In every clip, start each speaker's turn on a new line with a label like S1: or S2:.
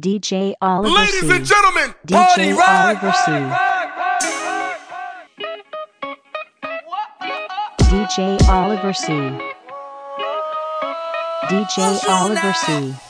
S1: DJ Oliver
S2: Ladies
S1: C.
S2: and gentlemen,
S1: DJ
S2: party rock,
S1: Oliver C. DJ Oliver C. DJ Oliver C.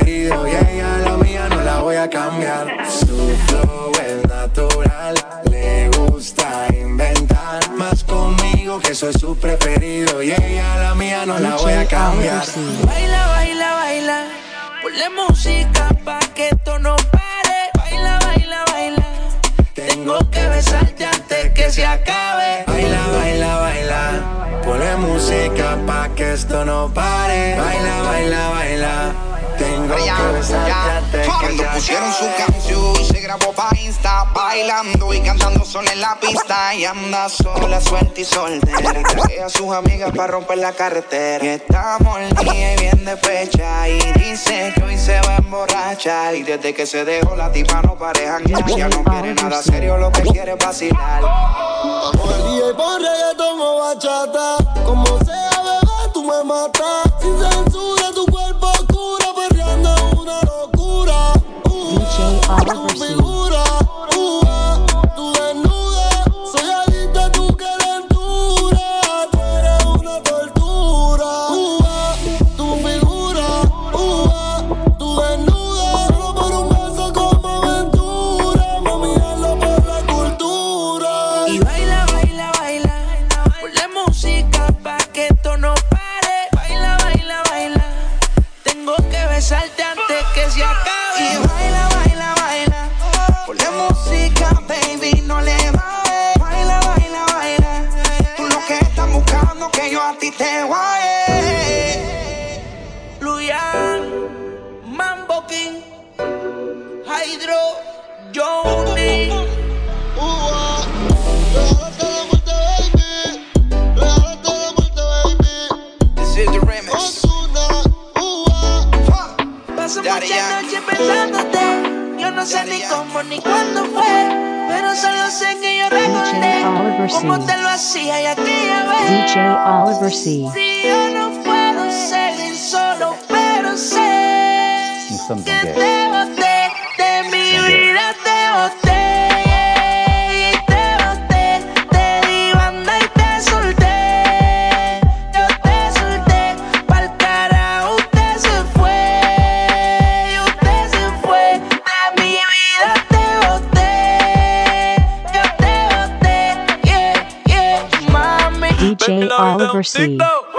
S3: Baila, baila, baila, ponle música pa' que esto no pare. Baila, baila, baila, tengo que besarte antes que se acabe.
S4: Baila, baila, baila, ponle música pa' que esto no pare. Baila, baila, baila.
S2: Cuando pusieron su canción se grabó pa' Insta Bailando y cantando sola en la pista Y anda sola, suelta y soltera Y a sus amigas para romper la carretera Y estamos el día y bien de fecha Y dice que hoy se va a emborrachar Y desde que se dejó la tipa no pareja Ya no quiere nada serio, lo que quiere es vacilar
S5: día y pon reggaetón o bachata Como sea, bebé, tú me matas Sin censura, tu cuerpo
S1: Oliver C.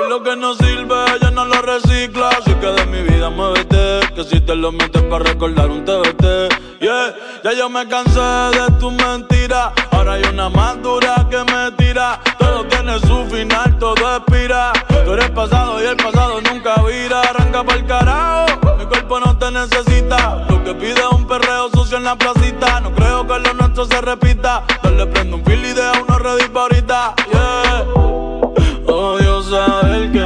S6: Lo que no sirve, ya no lo recicla. Así que de mi vida muévete. Que si te lo metes para recordar un TBT. Yeah, ya yo me cansé de tu mentira. Ahora hay una más dura que me tira. Todo tiene su final, todo expira. Tú eres pasado y el pasado nunca vira. Arranca para el carajo. Mi cuerpo no te necesita. Lo que pide es un perreo sucio en la placita. No creo que lo nuestro se repita. Dale, prendo un fil y deja uno ready para ahorita. Yeah. Odio saber que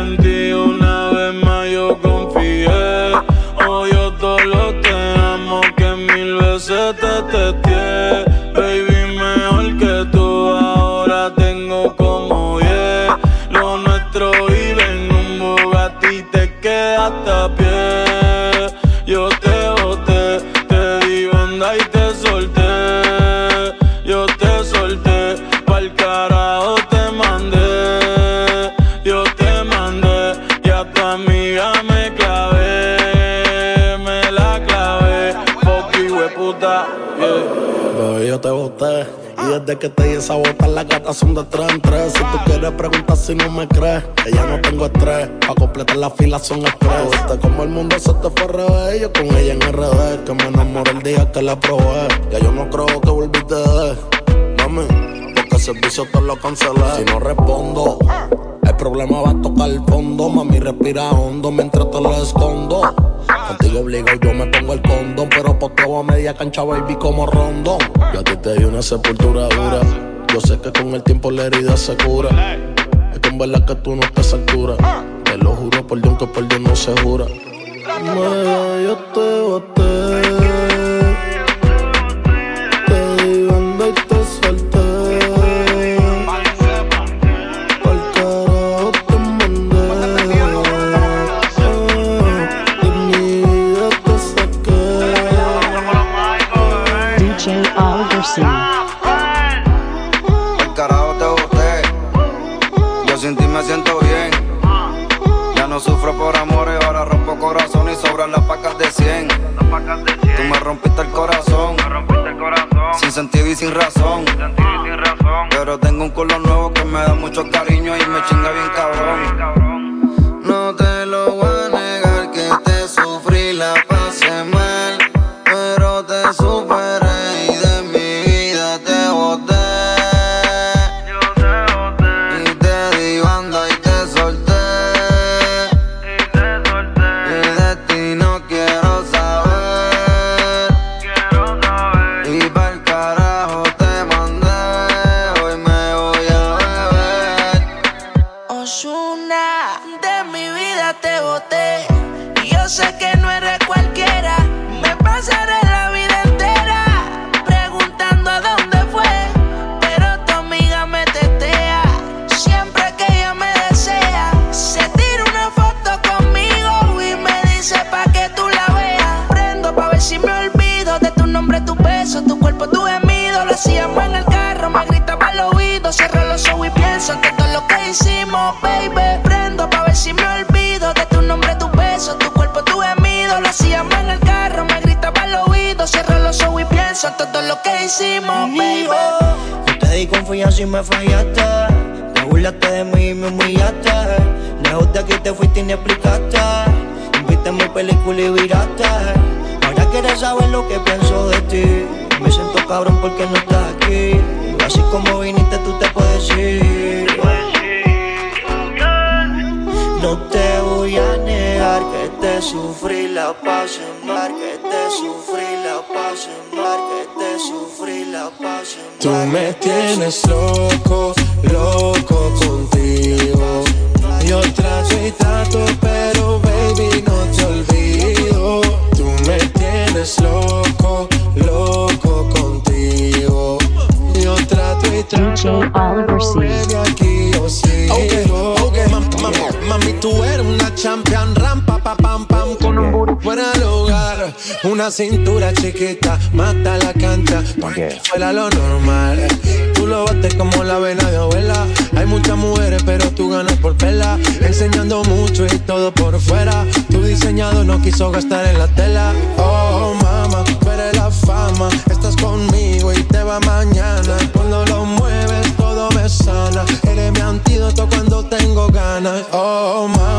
S6: puta, yeah.
S5: Bebé, yo te boté. Y desde que te di esa bota, las gatas son de tres en tres. Si tú quieres preguntar si no me crees, ya no tengo estrés. Pa' completar la fila son estrés. Viste como el mundo se te fue al revés. Yo con ella en RD, que me enamoré el día que la probé. Ya yo no creo que volviste de. Mami, porque el servicio te lo cancelé. Si no respondo, problema va a tocar el fondo. Mami, respira hondo mientras te lo escondo. Contigo obligo yo me pongo el condón, pero posteo a media cancha, baby, como rondón. Yo a ti te di una sepultura dura. Yo sé que con el tiempo la herida se cura. Es que en verdad que tú no estás a altura. Te lo juro por Dios que por Dios no se jura. Maya, yo te boté.
S7: Pacas de 100. Tú me rompiste el corazón.
S1: sin sentido y sin razón. Pero tengo un culo nuevo que me da mucho cariño y me chinga bien cabrón.
S8: Hicimos, baby.
S9: Yo te di confianza y me fallaste. Te burlaste de mí y me humillaste. Lejos de aquí te fuiste y ni explicaste. Viste mi película y viraste. Ahora quieres saber lo que pienso de ti. Me siento cabrón porque no estás aquí. Así como viniste, tú te puedes ir. No te voy a negar que te sufrí la paz en mar, que te sufrí la paz en mar, que te
S4: Tú me tienes loco, loco contigo. Yo trato y trato, pero baby no te olvido. Tú me tienes loco, loco contigo. Yo trato y trato,
S10: DJ Oliver C.
S4: baby aquí yo sigo.
S11: Ok, ok, mam- mam- mami, tú eres una champion, rampa, pa, pam, pam, con un booty fuera del lugar. Una cintura chiquita, mata la cancha, porque fuera lo normal. Tú lo bates como la vena de abuela. Hay muchas mujeres, pero tú ganas por pela. Enseñando mucho y todo por fuera. Tu diseñado no quiso gastar en la tela. Oh, mama, tú eres la fama. Estás conmigo y te va mañana. Cuando lo mueves, todo me sana. Eres mi antídoto cuando tengo ganas. Oh, mama,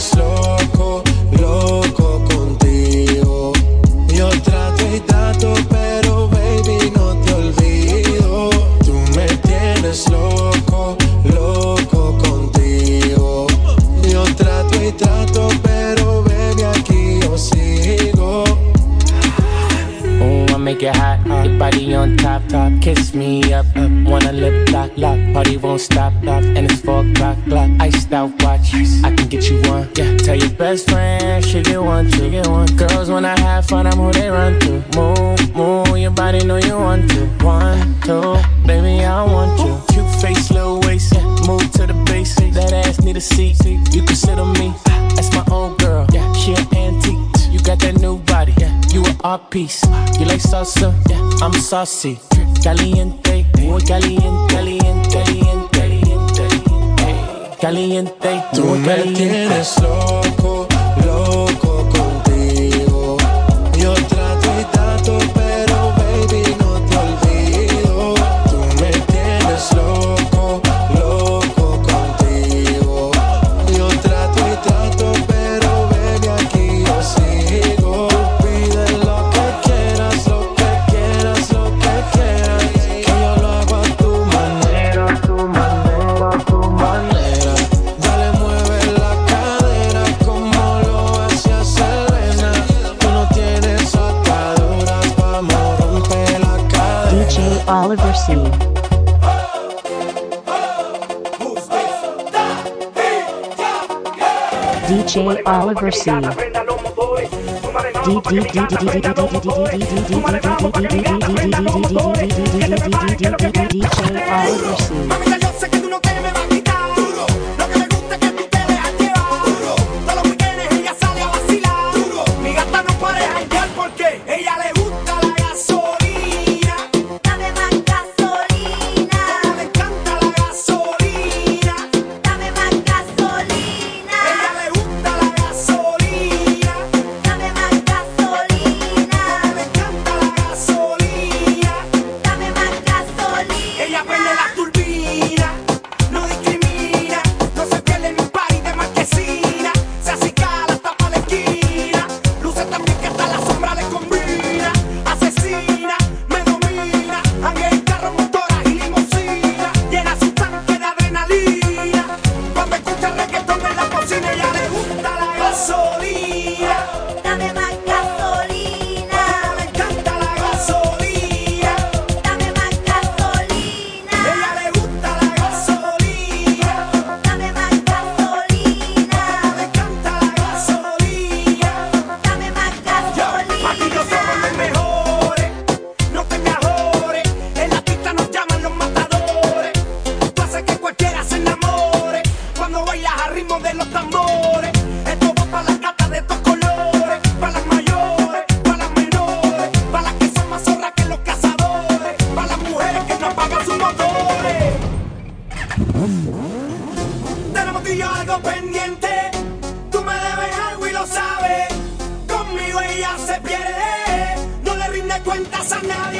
S4: tienes
S12: top. Kiss me up, up. Wanna lip lock, lock. Party won't stop, stop. And it's four o'clock, clock. Iced out watch. I can get you one. Yeah. Tell your best friend she get one, she get one. Girls when I have fun, I'm who they run to. Move, move. Your body know you want to. One, two, baby I want you. Cute face, little waist. Yeah. Move to the basics. That ass need a seat. You can sit on me. That's my old girl. Yeah. She an antique. You got that new body. Yeah. You an art piece. You like salsa? Yeah. I'm saucy. Caliente. Muy caliente. Caliente. Caliente. Caliente. Caliente.
S4: Tú me
S12: caliente.
S4: tienes loco
S10: Oliver C. DJ Oliver C. now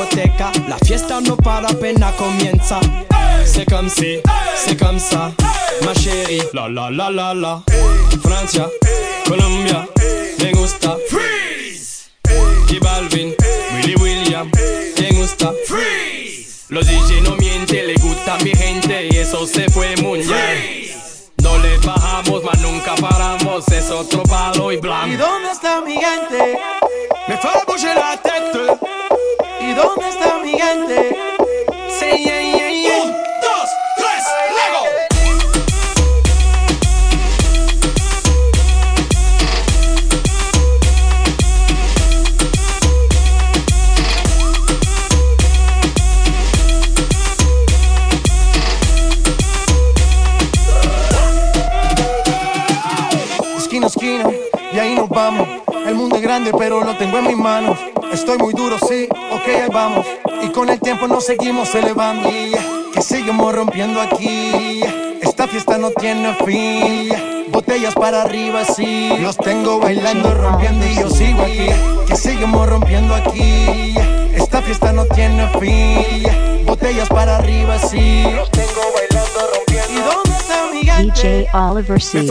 S10: discoteca, la fiesta no para, pena comienza. C'est comme si, c'est comme ça. ma chérie. La la la la la. Francia, Colombia, me gusta. Freeze. Y Balvin, Willy William, me gusta. Freeze. Los DJ no mienten, le gusta mi gente y eso se fue muy bien. No le bajamos, mas nunca paramos, es otro palo y blanco.
S3: ¿Y dónde está mi gente?
S10: Me fue a la tête.
S3: ¿Y dónde está mi gente?
S10: Say yeah, yeah, yeah.
S3: El mundo es grande, pero lo tengo en mis manos. Estoy muy duro, sí, ok, ahí vamos. Y con el tiempo nos seguimos elevando. Que seguimos rompiendo aquí. Esta fiesta no tiene fin. Botellas para arriba, sí. Los tengo bailando, rompiendo y yo sigo aquí. Que seguimos rompiendo aquí. Esta fiesta no tiene fin. Botellas para arriba, sí. Los tengo bailando, rompiendo. ¿Y dónde está mi
S1: DJ Oliver C.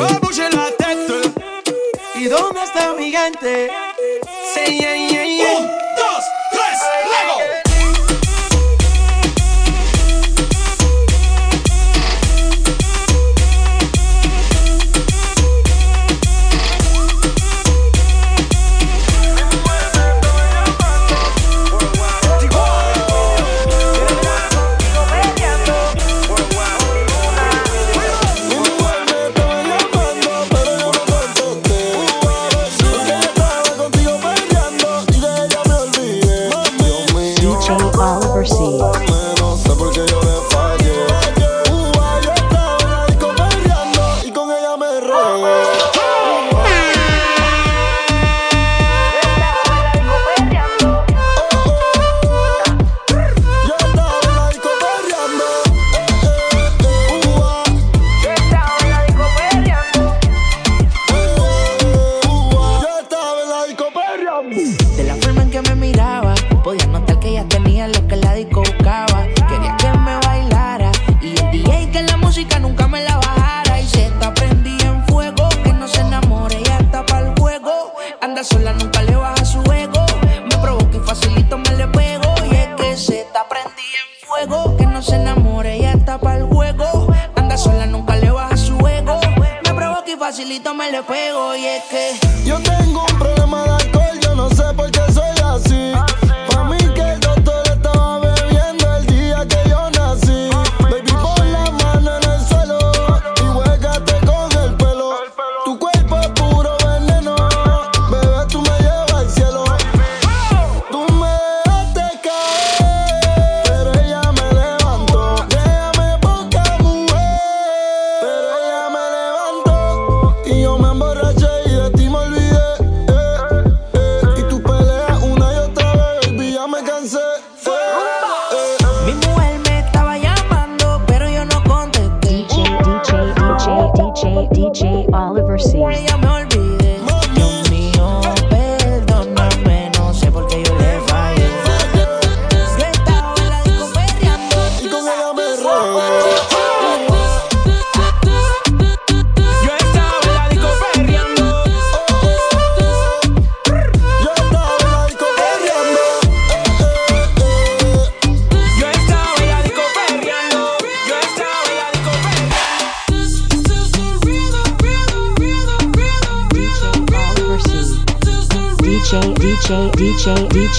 S3: ¿Y dónde está mi gente?
S10: Say yeah, yeah, yeah. Un,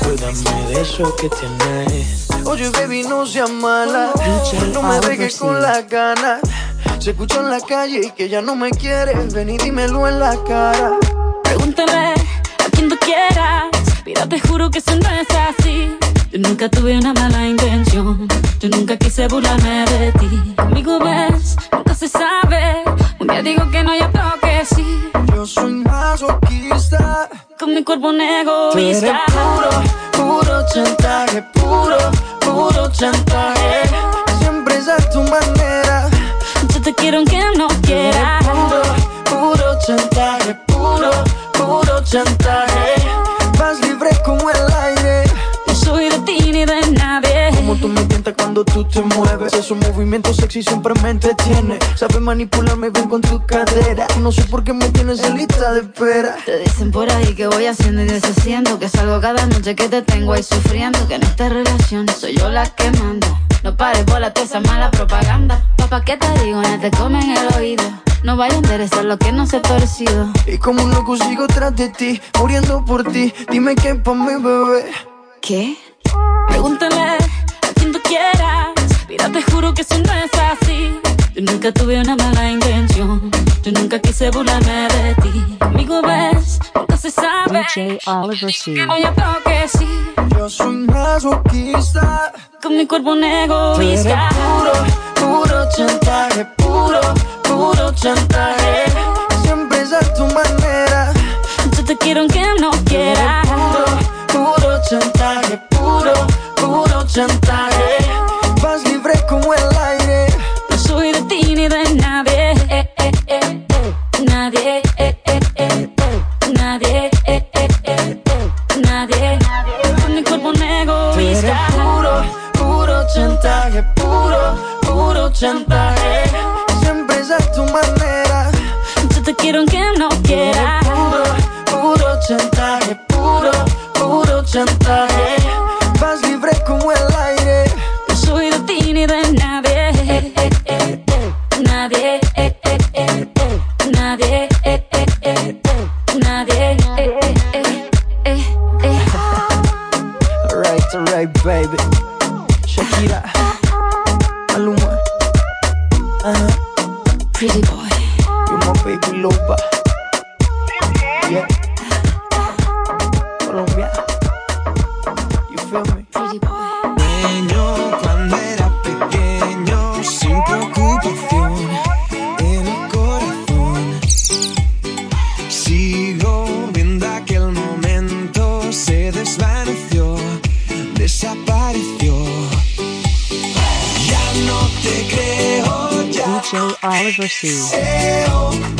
S12: cuídame de eso que tienes.
S13: Oye, baby, no seas mala. No me dejes con las ganas. Se escuchó en la calle y que ya no me quieres. Ven y dímelo en la cara.
S14: Pregúntale a quien tú quieras. Mira, te juro que eso no es así. Yo nunca tuve una mala intención. Yo nunca quise burlarme de ti. Conmigo ves, nunca se sabe. Un día digo que no, y otro que sí.
S13: Yo soy masoquista.
S14: Con mi cuerpo un
S13: Tú eres
S14: egoísta.
S13: puro, puro chantaje, puro, puro chantaje. Siempre es a tu manera.
S14: Yo te quiero aunque no quiera.
S13: Puro, puro chantaje, puro, puro chantaje. Vas libre como el aire.
S14: No soy de ti ni de nadie.
S13: Como tú me tientas cuando tú te mueves. Esos movimientos sexy siempre me entretiene. Sabes manipularme bien con tu cadera. No sé por qué me tienes en lista de espera.
S14: Te dicen por ahí que voy haciendo y deshaciendo. Que salgo cada noche que te tengo ahí sufriendo. Que en esta relación soy yo la que manda. No pares bola toda esa mala propaganda. Papá, ¿qué te digo? No te comen el oído. No vaya a interesar lo que no se ha torcido.
S13: Y como un loco sigo tras de ti, muriendo por ti. Dime qué pa' mi bebé.
S14: ¿Qué? Pregúntale tú quieras. Mira, te juro que eso no es así. Yo nunca tuve una mala intención. Yo nunca quise burlarme de ti. Conmigo ves, nunca se sabe.
S1: DJ Oliver C.
S14: Yo creo que sí.
S13: Yo soy masoquista.
S14: Con mi cuerpo un egoísta.
S13: puro, puro chantaje, puro, puro chantaje. Siempre es a tu manera.
S14: Yo te quiero aunque no quiera.
S13: Puro, puro chantaje. Vas libre como el aire.
S14: No soy de ti ni de nadie. Eh, eh, eh. Nadie. eh, eh, eh, eh. Nadie. Nadie. Con mi cuerpo un egoísta.
S13: puro, puro chantaje, puro, puro chantaje. Siempre es a tu manera.
S14: Yo te quiero aunque no quiera.
S13: Puro, puro chantaje, puro, puro chantaje. Libre como el aire.
S14: No soy de ti ni de nadie. Eh, eh, eh, eh. Nadie. eh, eh, eh, eh. Nadie. eh, eh, eh, eh. Nadie. eh, eh, eh, eh, eh.
S13: Alright, alright, baby. Shakira, Maluma, uh-huh.
S14: Pretty boy.
S13: you're my baby loba. Yeah. Colombia,
S14: boy.
S6: Pequeño, cuando era pequeño, sin preocupación en el corazón. Sigo viendo aquel momento, se desvaneció, desapareció. Ya no te creo, ya.
S1: DJ Oliver C.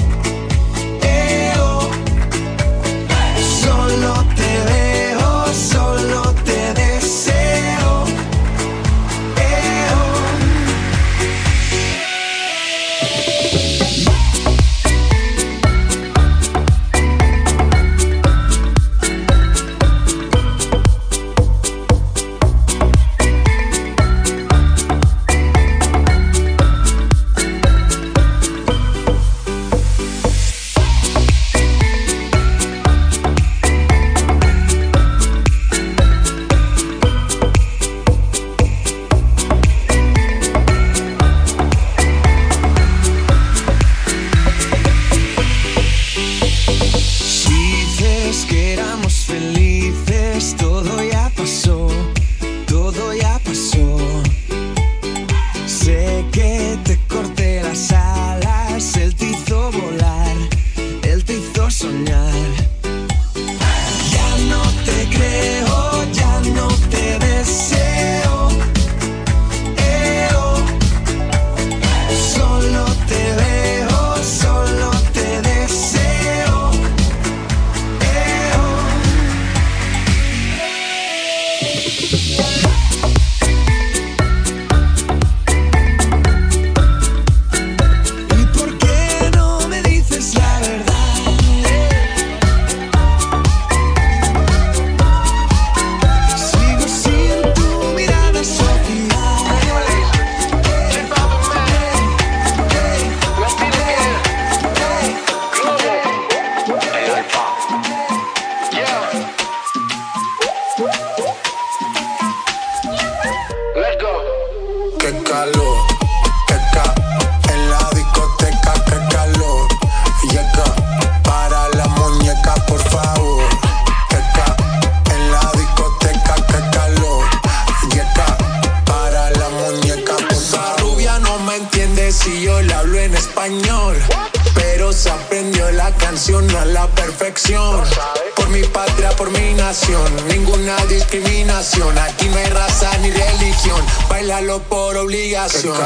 S6: calor, la por rubia no me entiende si yo
S4: le hablo en español, pero se aprendió la canción a la perfección. Mi patria, por mi nación. Ninguna discriminación, aquí no hay raza ni religión bailalo por obligación.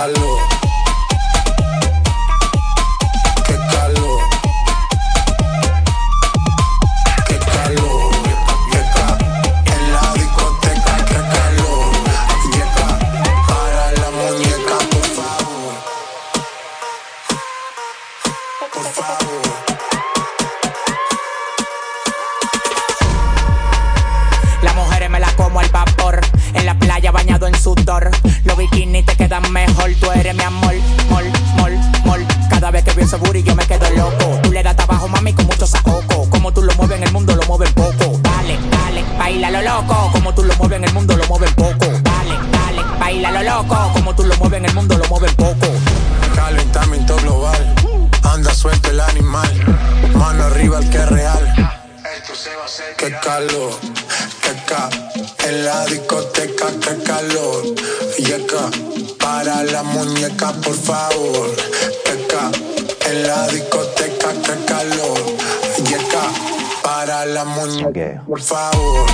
S4: Calor, ca, en la discoteca, qué calor. Yeca, para la muñeca, por favor. Ca, en la discoteca, qué calor. Yeca, para la muñeca, por favor.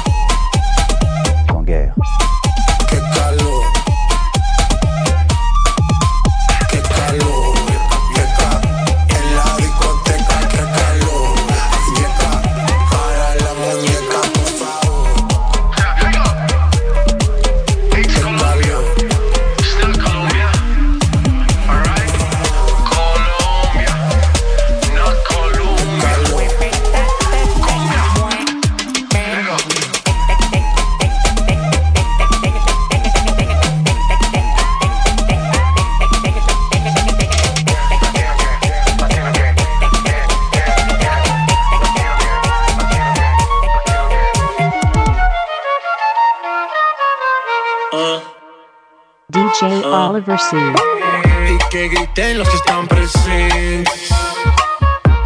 S3: Oliver C.
S4: Y que griten los que están presentes.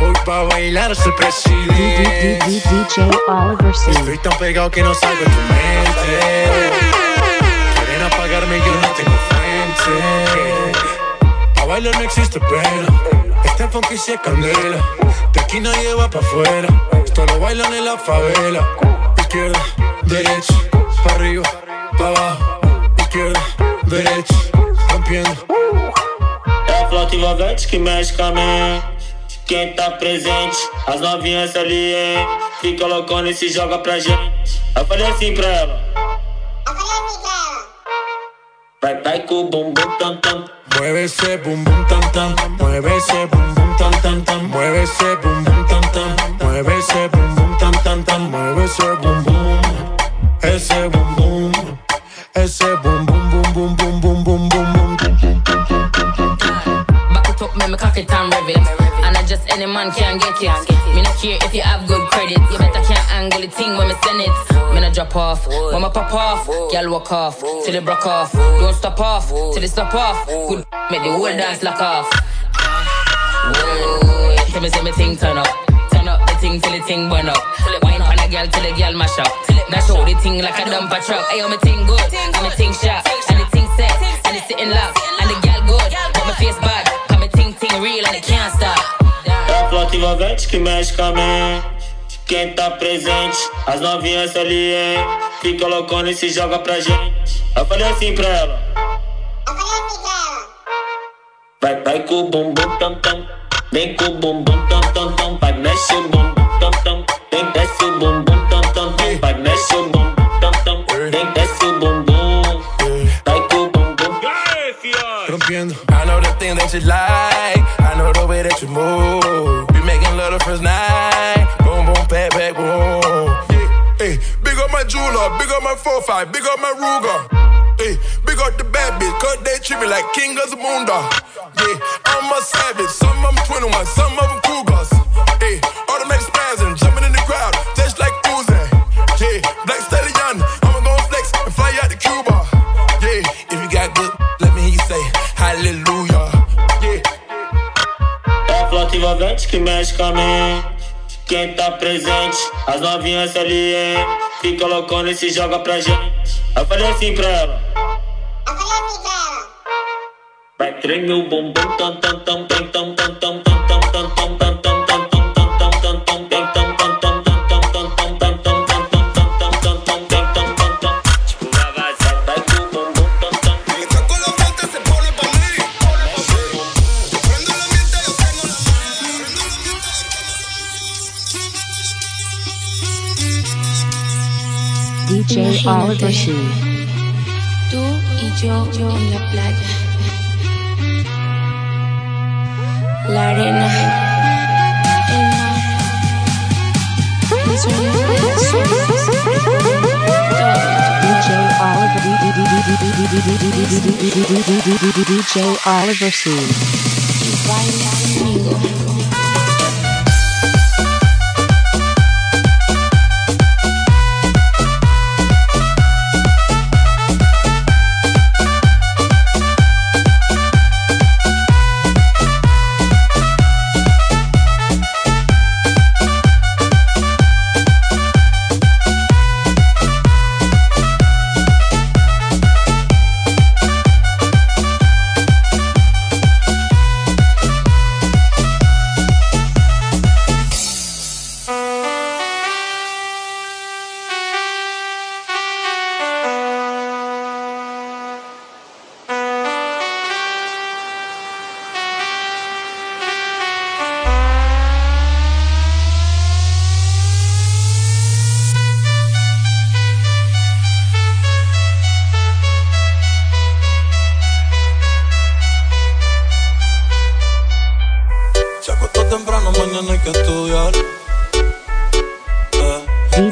S4: Hoy pa' bailar presidente.
S3: DJ Oliver C.
S4: Estoy tan pegado que no salgo de tu mente. Quieren apagarme y yo no tengo frente. A bailar no existe pena. Este funky sí es candela. De aquí nadie va pa' afuera. Esto lo bailan en la favela. Izquierda, derecha, pa' arriba, pa' abajo. Izquierda, derecha,
S15: É a flauta envolvente que mexe com a mente. Quem tá presente, as novinhas ali, hein? Fica loucona e se joga é pra gente. Eu falei assim pra ela. Eu falei assim pra ela. Vai, vai com o bumbum tam tam.
S4: Mueve esse bumbum tam tam. Mueve esse bumbum tam tam tam. Mueve esse bumbum tam tam. Mueve esse bumbum tam tam tam. Mueve esse bumbum. Esse bumbum. Esse bumbum bum bum bum bum.
S16: It and rev it. And I just any man can get it. Me not care if you have good credit. You better can't angle the thing when me send it. Me not drop off. When me pop off, girl walk off. Till it broke off. Don't stop off. Till it stop off. Good make the whole dance lock off. Whoa, tell me say me thing turn up. Turn up the thing till the thing burn up. Wine on a girl till the girl mash up. Now show the thing like a dumper truck. Ayo, me thing good. And me thing sharp. And the thing set. And it sitting lock. And the girl good. But my face bad. Cause me thing thing real and it can't stop.
S15: É a flauta envolvente que mexe com a mente. Quem tá presente, as novinhas salientes. Fica loucona e se joga pra gente. Eu falei assim pra ela. Vai, vai com o bumbum tam tam. Vem com o bumbum tam tam tam. Vai, mexe o bumbum
S17: The that you like. I know the way that you move. Be making love the first night. Boom, boom, pat, pat, boom.
S18: Hey, big up my jeweler, big up my 4-5, big up my Ruger. Hey, big up the bad bitch, cause they treat me like king of the moondog. Yeah, I'm a savage, some of them 21, some of them cougars.
S15: que mexe com a mente. Quem tá presente, as novinhas ali, hein? Fica loucona e se joga pra gente. Eu falei assim pra ela. Eu falei assim pra ela. Vai tremer o bumbum, tam, tam, tam.
S1: All.
S19: Tú y yo, yo en la playa. La arena.
S1: DJ Oliver C.
S19: Y baila.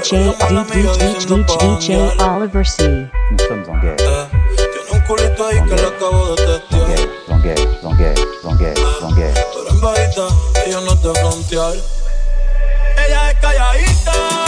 S1: DJ, DJ, Oliver C.
S11: Nous sommes en guerre.
S6: Ella es calladita.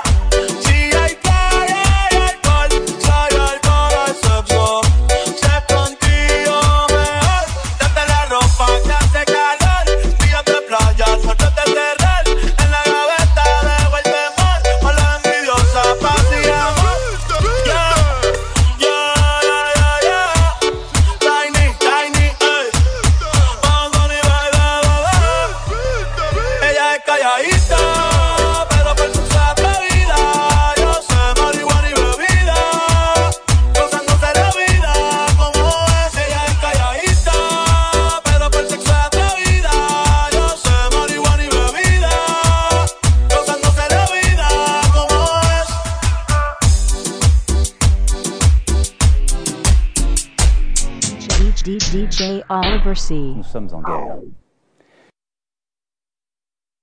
S1: Oliver C.
S11: Nous sommes en guerre.